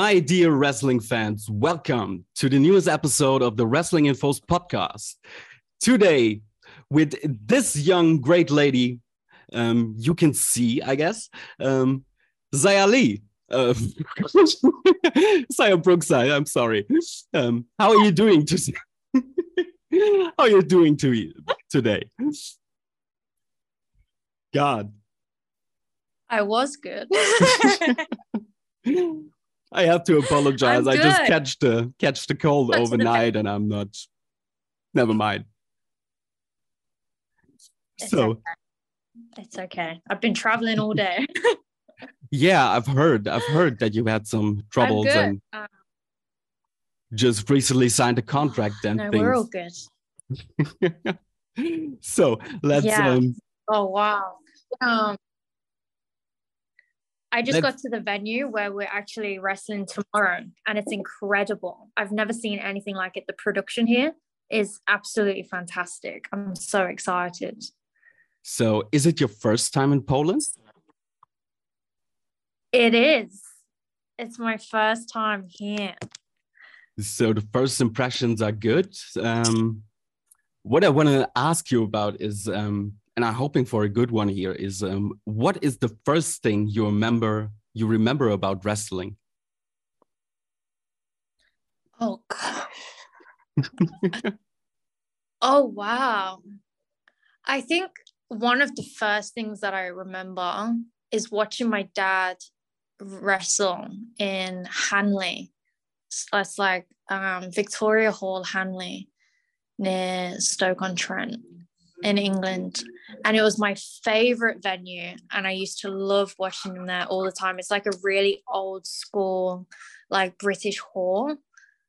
My dear wrestling fans, welcome to the newest episode of the Wrestling Infos podcast. Today, with this young, great lady, um, you can see, I guess, um, Xia Li. Uh, Xia Brookside, I'm sorry. Um, how are you doing today? how are you doing to, today? God. I was good. I have to apologize. I'm just catch the catch the cold Touch the overnight, and I'm not. Never mind. It's So okay. It's okay. I've been traveling all day. yeah, I've heard. I've heard that you had some troubles and. Uh, just recently signed a contract and no, we're all good. so let's Yeah. um Oh wow. Um, I just Let's- got to the venue where we're actually wrestling tomorrow, and it's incredible. I've never seen anything like it. The production here is absolutely fantastic. I'm so excited. so is it your first time in Poland? It is. It's my first time here. So the first impressions are good. Um, what I want to ask you about is, um, and I'm hoping for a good one here, is um, what is the first thing you remember you remember about wrestling? Oh gosh. oh wow. I think one of the first things that I remember is watching my dad wrestle in Hanley. That's like um, Victoria Hall, Hanley, near Stoke on Trent in England. And it was my favorite venue. And I used to love watching them there all the time. It's like a really old school, like British hall.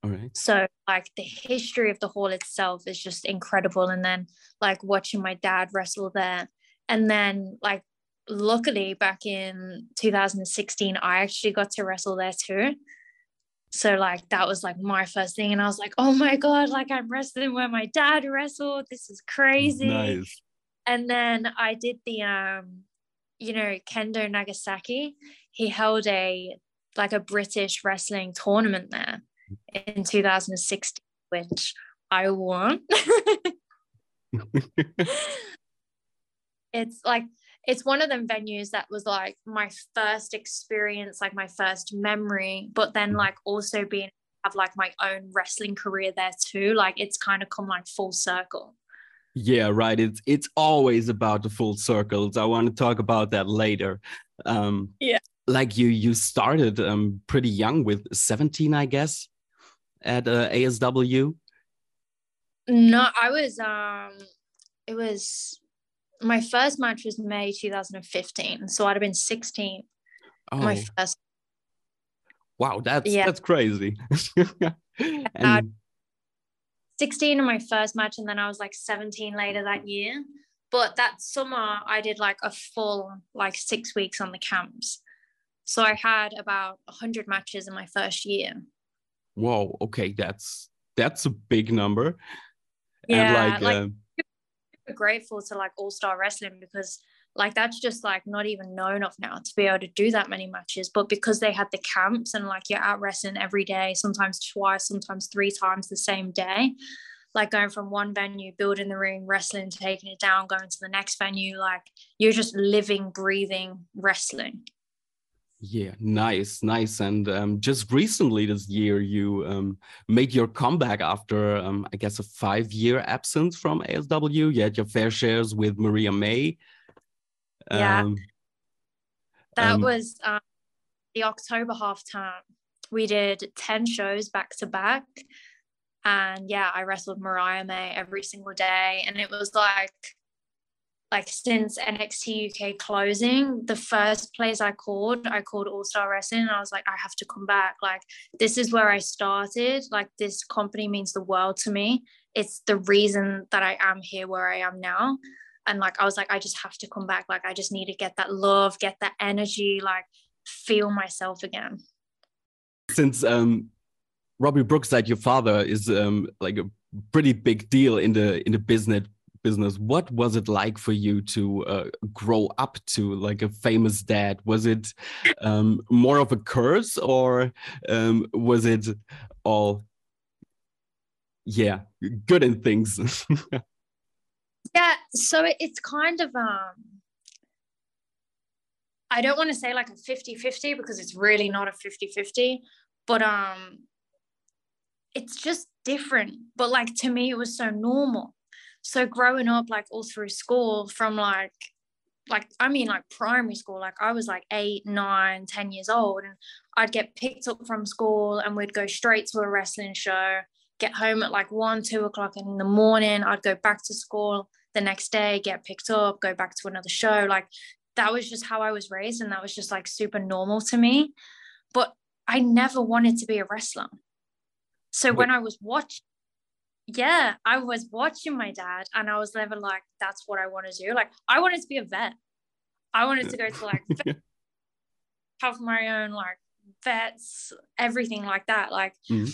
All right. So like the history of the hall itself is just incredible. And then like watching my dad wrestle there. And then like luckily back in 2016, I actually got to wrestle there too. So like that was like my first thing. And I was like, oh my God, like I'm wrestling where my dad wrestled. This is crazy. Nice. And then I did the um, you know, Kendo Nagasaki. He held a like a British wrestling tournament there in 2016, which I won. it's like it's one of them venues that was like my first experience, like my first memory, but then like also being have like my own wrestling career there too. Like it's kind of come like full circle. Yeah, right. It's it's always about the full circles. I want to talk about that later. Um, Yeah. Like you, you started um pretty young with 17, I guess, at uh, ASW. No, I was um it was my first match was May 2015. So I'd have been 16 Oh, my first wow, that's Yeah. that's crazy. and 16 in my first match and then I was like 17 later that year. But that summer I did like a full like 6 weeks on the camps. So I had about 100 matches in my first year. whoa, okay, that's that's a big number. Yeah, and like, like- uh, grateful to like All Star Wrestling because like that's just like not even known of now to be able to do that many matches. But because they had the camps and like you're out wrestling every day, sometimes twice, sometimes three times the same day, like going from one venue, building the ring, wrestling, taking it down, going to the next venue, like you're just living, breathing wrestling. Yeah, nice, nice. And um, just recently this year, you um, made your comeback after, um, I guess, a five-year absence from ASW. You had your fair shares with Mariah May. Yeah. Um, That Um, was um, the October half time. We did 10 shows back to back. And yeah, I wrestled Mariah May every single day. And it was like, like since NXT UK closing, the first place I called, I called All Star Wrestling. And I was like, I have to come back. Like, this is where I started. Like, this company means the world to me. It's the reason that I am here where I am now and like I was like I just have to come back like I just need to get that love get that energy like feel myself again since um, Robbie Brookside, your father, is um, like a pretty big deal in the in the business business. What was it like for you to uh, grow up to like a famous dad? Was it um, more of a curse or um, was it all, yeah, good in things? yeah, so it's kind of, um, I don't want to say like a 50 50 because it's really not a 50 50, but um, it's just different. But like to me, it was so normal. So growing up, like all through school, from like, like I mean, like primary school, like I was like eight, nine, ten years old, and I'd get picked up from school, and we'd go straight to a wrestling show. Get home at like one, two o'clock in the morning. I'd go back to school the next day, get picked up, go back to another show. Like that was just how I was raised, and that was just like super normal to me. But I never wanted to be a wrestler. So when I was watching, yeah, I was watching my dad and I was never like, that's what I want to do. Like, I wanted to be a vet. I wanted to go to like have my own like vets, everything like that. Like, mm-hmm.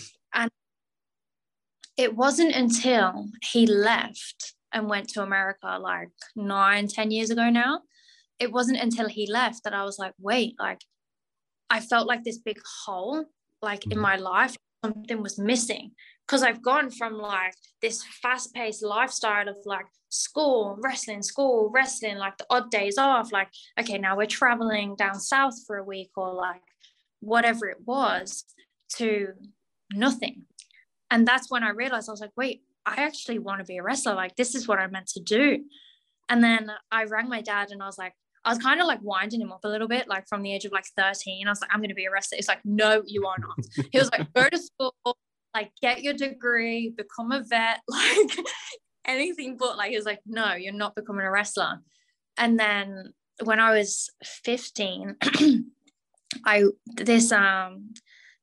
It wasn't until he left and went to America like nine, ten years ago now. It wasn't until he left that I was like, wait, like I felt like this big hole like mm-hmm. in my life something was missing because I've gone from like this fast paced lifestyle of like school, wrestling, school, wrestling, like the odd days off, like, okay, now we're traveling down south for a week or like whatever it was to nothing. And that's when I realized I was like, wait, I actually want to be a wrestler. Like, this is what I'm meant to do. And then I rang my dad and I was like, I was kind of like winding him up a little bit, like from the age of like 13. I was like, I'm going to be a wrestler. He's like, no, you are not. He was like, go to school, like get your degree, become a vet, like anything but like, he was like, no, you're not becoming a wrestler. And then when I was 15, I, this, um,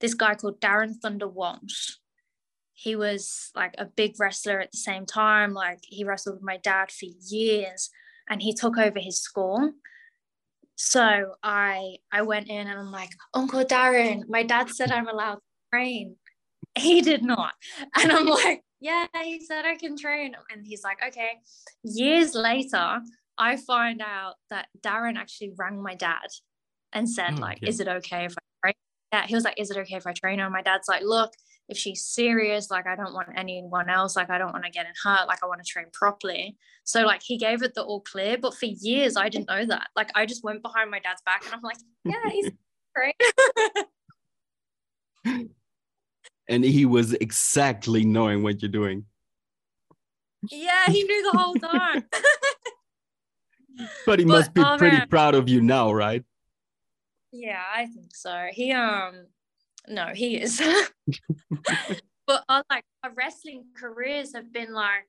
this guy called Darren Thunder Walsh, he was like a big wrestler at the same time. Like he wrestled with my dad for years and he took over his school. So I I went in and I'm like, Uncle Darren, my dad said I'm allowed to train. He did not. And I'm like, yeah, he said I can train. And he's like, okay. Years later, I find out that Darren actually rang my dad and said, oh, like, is it okay if I train? Yeah, he was like, is it okay if I train? And my dad's like, look, if she's serious, like I don't want anyone else, like I don't want to get in hurt, like I want to train properly. So like he gave it the all clear, but for years I didn't know that. Like I just went behind my dad's back and I'm like, yeah, he's great. and he was exactly knowing what you're doing. Yeah, he knew the whole time. but he but, must be oh, pretty man. proud of you now, right? Yeah, I think so. He um no, he is. but our like our wrestling careers have been like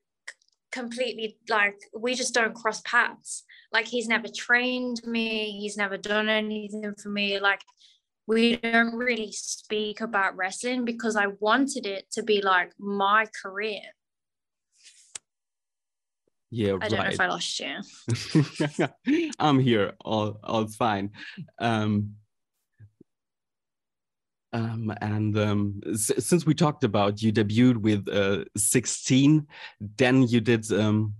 completely like we just don't cross paths. Like he's never trained me, he's never done anything for me. Like we don't really speak about wrestling because I wanted it to be like my career. Yeah, I don't know if I lost you. I'm here. All all fine. Um um, and um, since we talked about you debuted with uh, 16, then you did um,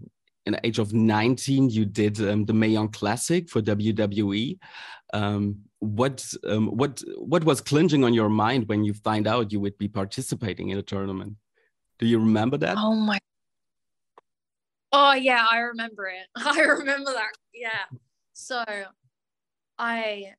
in the age of 19, you did um, the Mae Young Classic for WWE. Um, what um, what what was clinching on your mind when you find out you would be participating in a tournament? Do you remember that? Oh my! Oh yeah, I remember it. I remember that. Yeah. So, I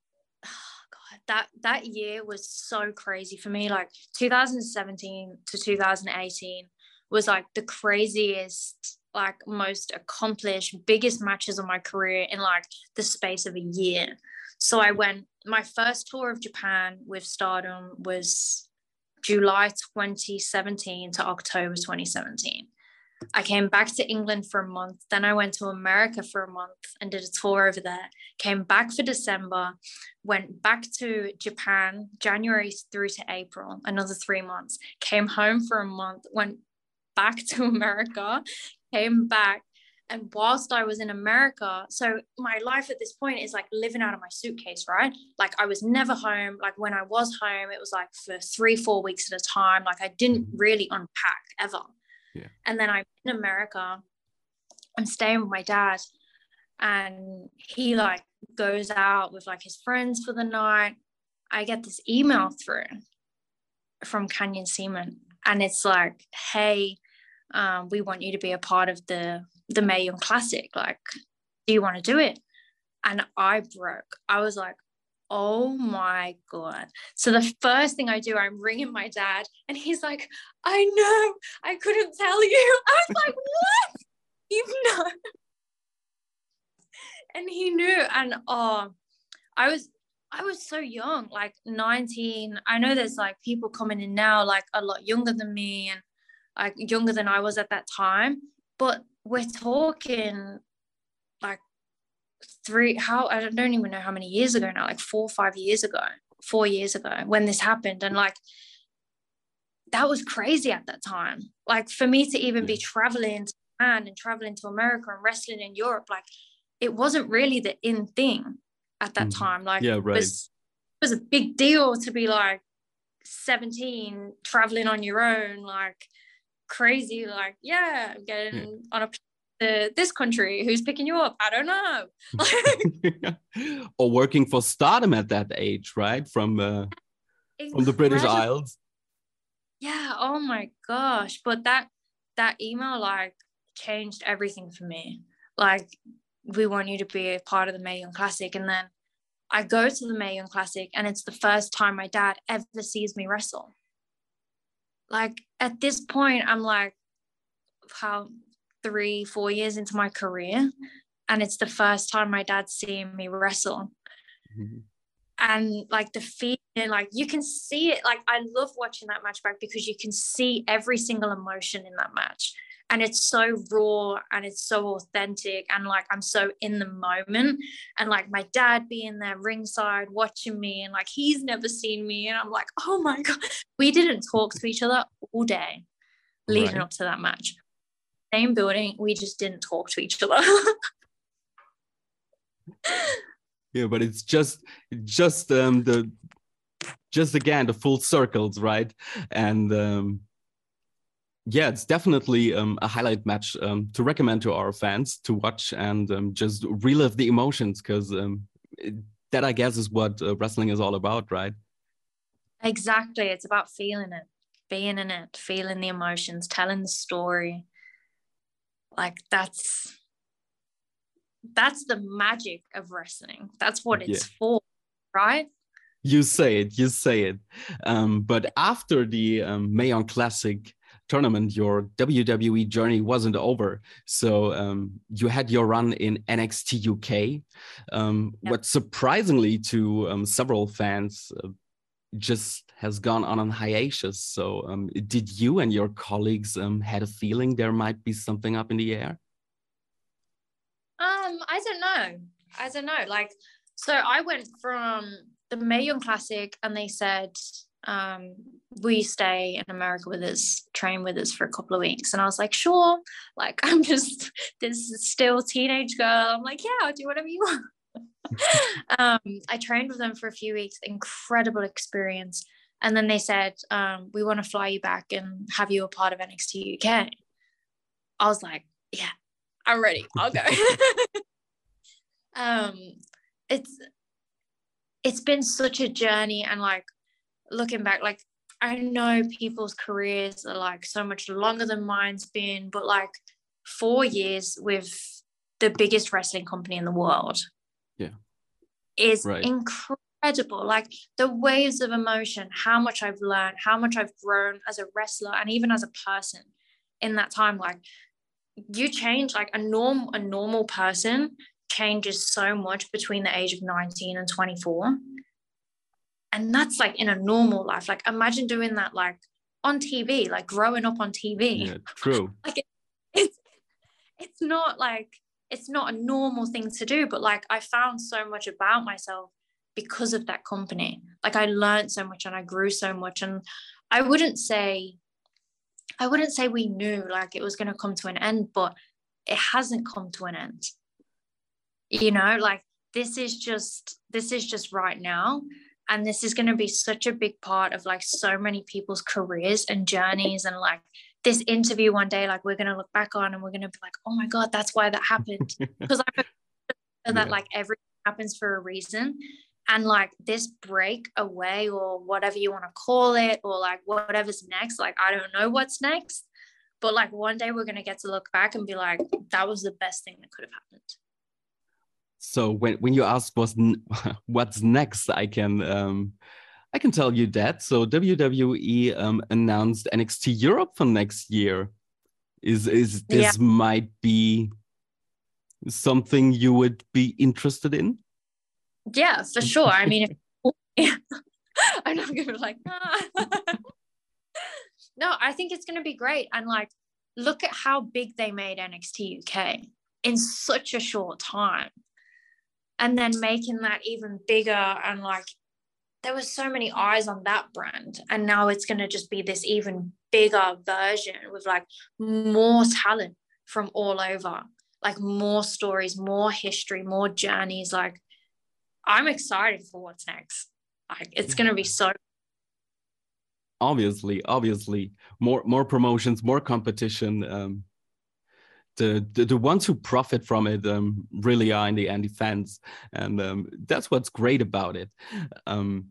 that that year was so crazy for me. Like 2017 to 2018 was like the craziest like most accomplished biggest matches of my career in like the space of a year. So i went my first tour of japan with stardom was july 2017 to october 2017 I came back to England for a month. Then I went to America for a month and did a tour over there. Came back for December, went back to Japan January through to April, another three months. Came home for a month, went back to America, came back. And whilst I was in America, so my life at this point is like living out of my suitcase, right? Like I was never home. Like when I was home, it was like for three, four weeks at a time. Like I didn't mm-hmm. really unpack ever. And then I'm in America I'm staying with my dad and he like goes out with like his friends for the night. I get this email through from Canyon Ceman and it's like, hey, um, we want you to be a part of the the Mae Young Classic. Like, do you want to do it? And I broke. I was like, oh my god. So the first thing i do i'm ringing my dad and he's like i know i couldn't tell you. I was like what? You've know and he knew and oh i was i was so young like 19 i know there's like people coming in now like a lot younger than me and like younger than i was at that time but we're talking three how i don't even know how many years ago now like four or five years ago four years ago when this happened. And like that was crazy at that time. Like for me to even be traveling to Japan and traveling to america and wrestling in europe like it wasn't really the in thing at that mm-hmm. time. Like yeah right. it was, it was a big deal to be like 17 traveling on your own like crazy like yeah i'm getting yeah. on a to this country who's picking you up? I don't know. Or working for stardom at that age right? From uh, from the british isles. Yeah oh my gosh. But that that email like changed everything for me. Like we want you to be a part of the Mae Young Classic. And then I go to the Mae Young Classic and it's the first time my dad ever sees me wrestle. Like at this point i'm like how three, four years into my career. And it's the first time my dad's seeing me wrestle. Mm-hmm. And like the feeling, like you can see it. Like I love watching that match back because you can see every single emotion in that match. And it's so raw and it's so authentic. And like I'm so in the moment. And like my dad being there ringside watching me, and like he's never seen me. And I'm like, oh my God. We didn't talk to each other all day leading right. up to that match same building. We just didn't talk to each other. yeah, but it's just just um the just again the full circles, right? And um yeah, it's definitely um, a highlight match um, to recommend to our fans to watch and um, just relive the emotions because um, that I guess is what uh, wrestling is all about, right? Exactly. It's about feeling it, being in it, feeling the emotions, telling the story like that's that's the magic of wrestling. That's what it's yeah. for right? You say it you say it. Um, but after the um, Mae Young Classic tournament your WWE journey wasn't over. So um, you had your run in NXT UK um, yeah. what surprisingly to um, several fans uh, just has gone on an hiatus. So, um, did you and your colleagues um, had a feeling there might be something up in the air? Um, I don't know. I don't know. Like, so I went from the Mae Young Classic, and they said, um, "We stay in America with us, train with us for a couple of weeks?" And I was like, "Sure." Like, I'm just this still teenage girl. I'm like, "Yeah, I'll do whatever you want." um, I trained with them for a few weeks, incredible experience. And then they said, um, we want to fly you back and have you a part of NXT UK. I was like, yeah, I'm ready. I'll go. um, it's it's been such a journey and like looking back, like I know people's careers are like so much longer than mine's been, but like four years with the biggest wrestling company in the world yeah is right. incredible like the waves of emotion how much i've learned how much i've grown as a wrestler and even as a person in that time. Like you change like a norm a normal person changes so much between the age of 19 and 24 and that's like in a normal life. Like imagine doing that like on tv like growing up on tv yeah, true. Like it, it's it's not like it's not a normal thing to do but like i found so much about myself because of that company like i learned so much and i grew so much and i wouldn't say i wouldn't say we knew like it was going to come to an end but it hasn't come to an end you know like this is just this is just right now and this is going to be such a big part of like so many people's careers and journeys and like this interview one day, like we're gonna look back on and we're gonna be like, oh my god, that's why that happened. Because I that yeah. like everything happens for a reason. And like this break away or whatever you want to call it, or like whatever's next, like I don't know what's next. But like one day we're gonna get to look back and be like, that was the best thing that could have happened. So when, when you ask what's what's next, I can um, I can tell you that. So WWE um, announced NXT Europe for next year. Is is this yeah. might be something you would be interested in? Yeah, for sure. I mean, if, I'm not gonna be like, ah. no, I think it's gonna be great. And like, look at how big they made NXT UK in such a short time and then making that even bigger and like there was so many eyes on that brand and now it's going to just be this even bigger version with like more talent from all over like more stories more history more journeys like i'm excited for what's next like it's going to be so obviously obviously more more promotions more competition um the, the, the ones who profit from it um, really are in the end fans, and um, that's what's great about it. Um,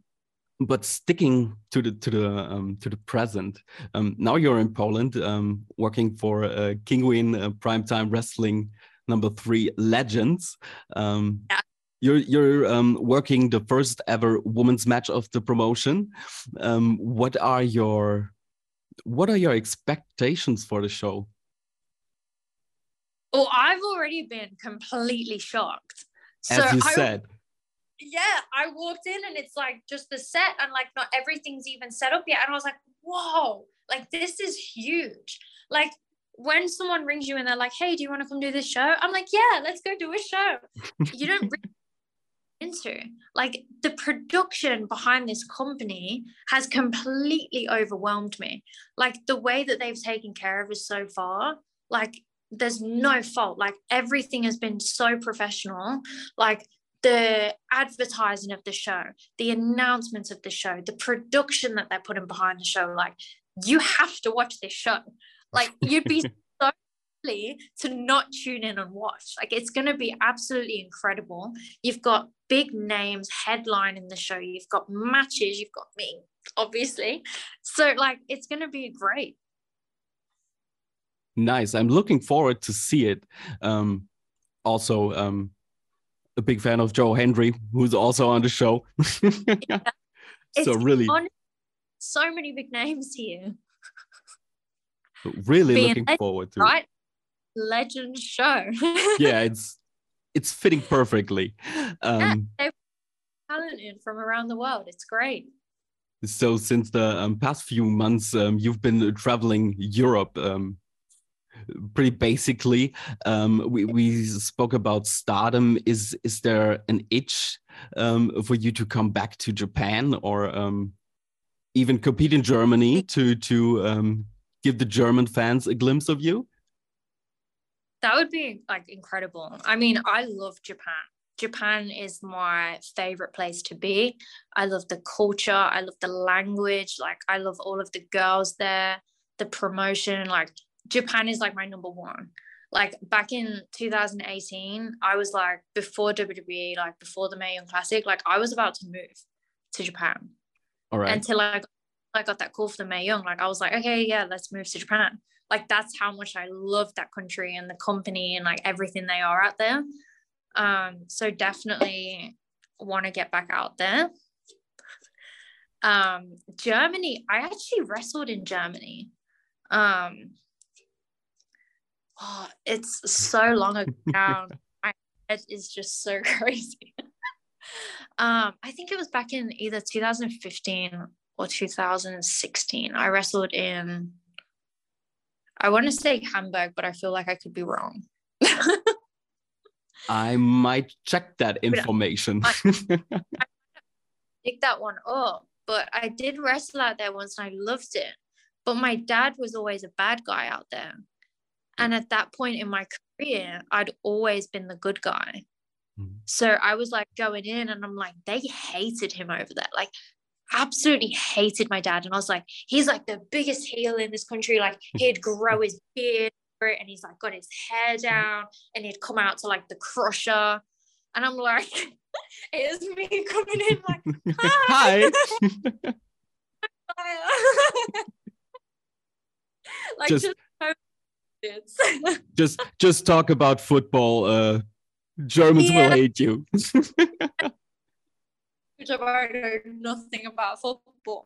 but sticking to the to the um, to the present, um, now you're in Poland, um, working for uh, Kinguin uh, Primetime Wrestling number three Legends. Yeah. You're you're um, working the first ever women's match of the promotion. Um, what are your what are your expectations for the show? Well, I've already been completely shocked. As so you I, said. Yeah, I walked in and it's like just the set and like not everything's even set up yet. And I was like, whoa, like this is huge. Like when someone rings you and they're like, hey, do you want to come do this show? I'm like, yeah, let's go do a show. you don't really into. Like the production behind this company has completely overwhelmed me. Like the way that they've taken care of us so far like there's no fault. Like everything has been so professional. Like the advertising of the show the announcements of the show the production that they're putting behind the show like you have to watch this show. Like you'd be to not tune in and watch like it's going to be absolutely incredible you've got big names headline in the show you've got matches you've got me obviously so like it's going to be great Nice. I'm looking forward to see it. Um, also, um, a big fan of Joe Hendry, who's also on the show. yeah. So really, so many big names here. really Being looking legend, forward to right legend show. yeah, it's it's fitting perfectly. Um, yeah, talented from around the world. It's great. So, since the um, past few months, um, you've been traveling Europe. Um, pretty basically um, we, we spoke about stardom is is there an itch um, for you to come back to japan or um, even compete in germany to to um, give the german fans a glimpse of you that would be like incredible i mean i love japan Japan is my favorite place to be. I love the culture. I love the language. Like, I love all of the girls there, the promotion. Like, Japan is like my number one. Like back in 2018, I was like before WWE, like before the Mae Young Classic, like I was about to move to Japan. All right. Until I, I got that call for the Mae Young, like I was like, okay, yeah, let's move to Japan. Like that's how much I love that country and the company and like everything they are out there. Um, so definitely want to get back out there. Um, Germany, I actually wrestled in Germany. Um, oh, it's so long ago. My head is just so crazy. um, I think it was back in either 2015 or 2016. I wrestled in, I want to say Hamburg, but I feel like I could be wrong. I might check that information. I, I pick that one up, but I did wrestle out there once and I loved it. But my dad was always a bad guy out there. And at that point in my career, I'd always been the good guy. Mm. So I was like going in and I'm like, they hated him over there. Like absolutely hated my dad. And I was like, he's like the biggest heel in this country. Like he'd grow his beard and he's like got his hair down and he'd come out to like the crusher. And I'm like, it's me coming in like, hi. like just, just, just just talk about football. Uh Germans yeah. will hate you. I know nothing about football.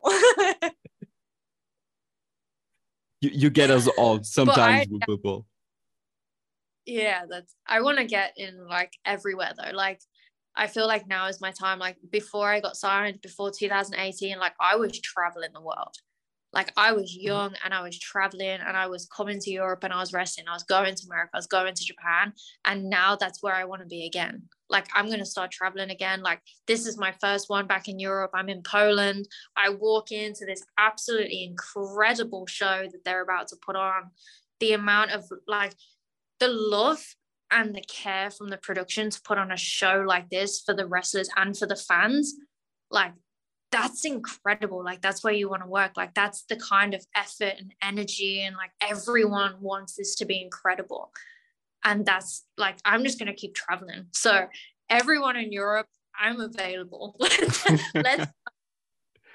you, you get us all sometimes I, with football. Yeah, that's I want to get in like everywhere though. Like I feel like now is my time. Like before I got signed, before 2018, like I was traveling the world like I was mm-hmm. young and I was traveling and I was coming to Europe and I was resting. I was going to America, I was going to Japan. And now that's where I want to be again. Like I'm going to start traveling again. Like this is my first one back in Europe. I'm in Poland. I walk into this absolutely incredible show that they're about to put on. The amount of like the love and the care from the production to put on a show like this for the wrestlers and for the fans like that's incredible like that's where you want to work like that's the kind of effort and energy and like everyone wants this to be incredible and that's like i'm just going to keep traveling so everyone in europe i'm available let's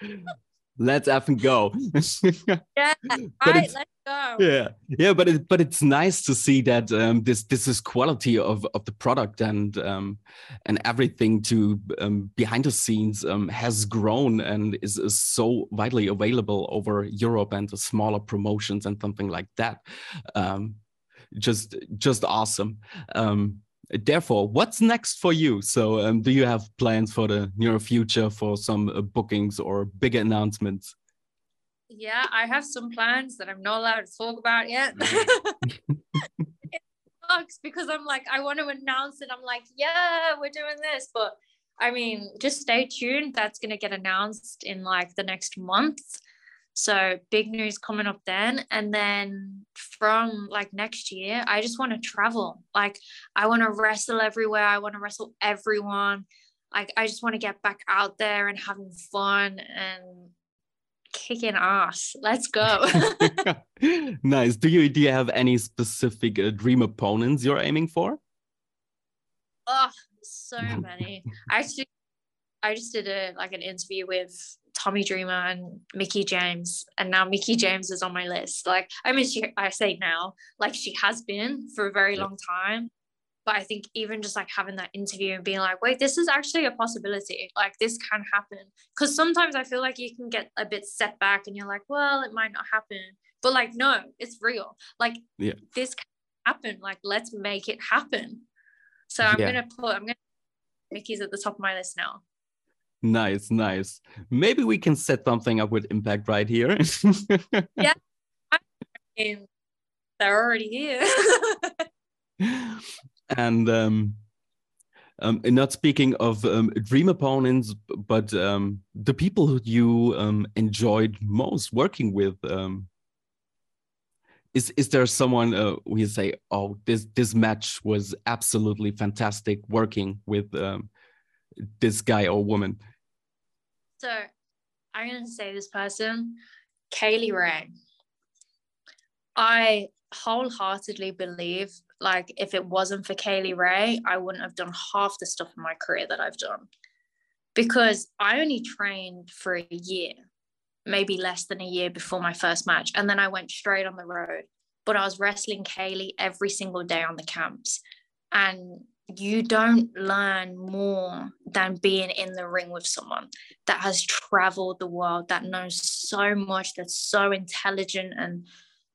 let's effing go. yeah, all right, let's go. Yeah, yeah, but it, but it's nice to see that um, this this is quality of of the product and um, and everything to um, behind the scenes um, has grown and is, is so widely available over Europe and the smaller promotions and something like that. Just just awesome. Um, therefore what's next for you? So um, do you have plans for the near future for some uh, bookings or bigger announcements? Yeah i have some plans that i'm not allowed to talk about yet. It sucks because i'm like i want to announce it. I'm like yeah we're doing this. But i mean just stay tuned. That's going to get announced in like the next month so big news coming up then. And then from like next year, I just want to travel. Like I want to wrestle everywhere. I want to wrestle everyone. Like I just want to get back out there and having fun and kicking ass. Let's go. nice. Do you do you have any specific uh, dream opponents you're aiming for? Oh, so many. I actually, I just did a like an interview with Tommy Dreamer and Mickie James, and now Mickie mm-hmm. James is on my list. Like, I mean, she, I say now, like she has been for a very yeah. long time. But I think even just like having that interview and being like, wait, this is actually a possibility. Like, this can happen. Because sometimes I feel like you can get a bit set back and you're like, well, it might not happen. But like, no, it's real. Like, yeah. this can happen. Like, let's make it happen. So I'm yeah. gonna put, I'm gonna Mickie's at the top of my list now. Nice, nice. Maybe we can set something up with Impact right here. yeah. I mean, they're already here. and um, um, not speaking of um, dream opponents, but um, the people you um, enjoyed most working with. Um, is is there someone uh, we say, oh, this this match was absolutely fantastic working with um, this guy or woman? So I'm going to say this person, Kay Lee Ray. I wholeheartedly believe like if it wasn't for Kay Lee Ray, I wouldn't have done half the stuff in my career that I've done. Because I only trained for a year, maybe less than a year before my first match. And then I went straight on the road. But I was wrestling Kay Lee every single day on the camps. And you don't learn more than being in the ring with someone that has traveled the world, that knows so much, that's so intelligent and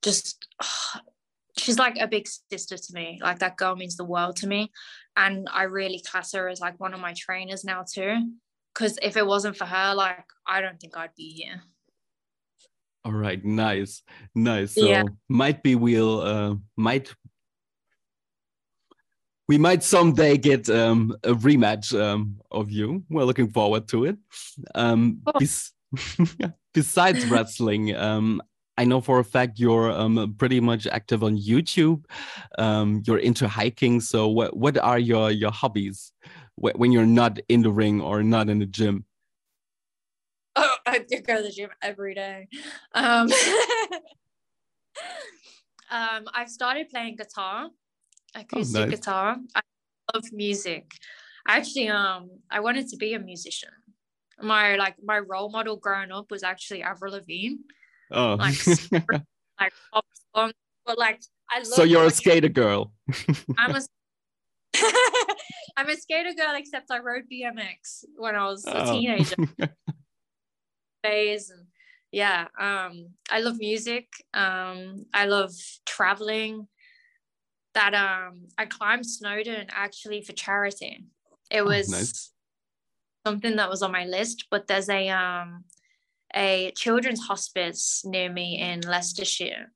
just oh, she's like a big sister to me. Like that girl means the world to me. And I really class her as like one of my trainers now too. Cause if it wasn't for her, like I don't think I'd be here. All right, nice, nice. So yeah. might be we'll uh, might we might someday get um, a rematch um, of you. We're looking forward to it. Um, oh. bes besides wrestling, um, I know for a fact you're um, pretty much active on YouTube. Um, you're into hiking. So, what what are your your hobbies when you're not in the ring or not in the gym? Oh, I go to the gym every day. Um, um, I've started playing guitar, acoustic oh, nice. guitar. I love music. Actually, um, I wanted to be a musician. My like my role model growing up was actually Avril Lavigne. Oh, like, like pop songs, but like I love. So you're a skater girl. I'm a I'm a skater girl, except I rode BMX when I was a oh. teenager. Phase and yeah, um, I love music. Um, I love traveling. That um, I climbed Snowdon actually for charity. It oh, was oh, nice. something that was on my list, but there's a um, a children's hospice near me in Leicestershire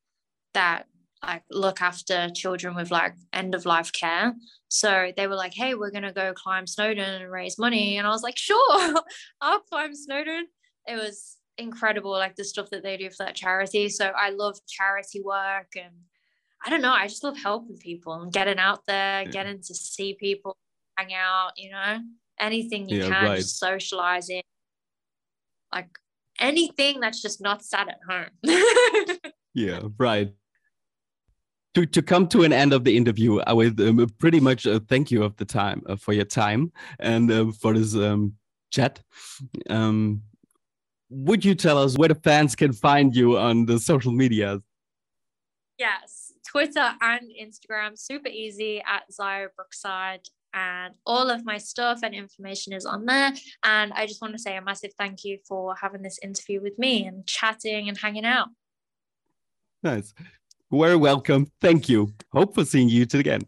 that like look after children with like end of life care. So they were like, hey, we're gonna go climb Snowdon and raise money. And I was like, sure, I'll climb Snowdon. It was incredible, like the stuff that they do for that charity. So I love charity work and I don't know, I just love helping people and getting out there, yeah. getting to see people, hang out, you know, anything you yeah, can, right. just socializing. Like anything that's just not sat at home. yeah, right to, to come to an end of the interview, I would um, pretty much uh, thank you of the time uh, for your time and uh, for this um, chat. Um, would you tell us where the fans can find you on the social media? Yes, Twitter and Instagram, super easy at Xia Brookside. And all of my stuff and information is on there. And I just want to say a massive thank you for having this interview with me and chatting and hanging out. Nice very welcome. Thank you. Hope for seeing you again.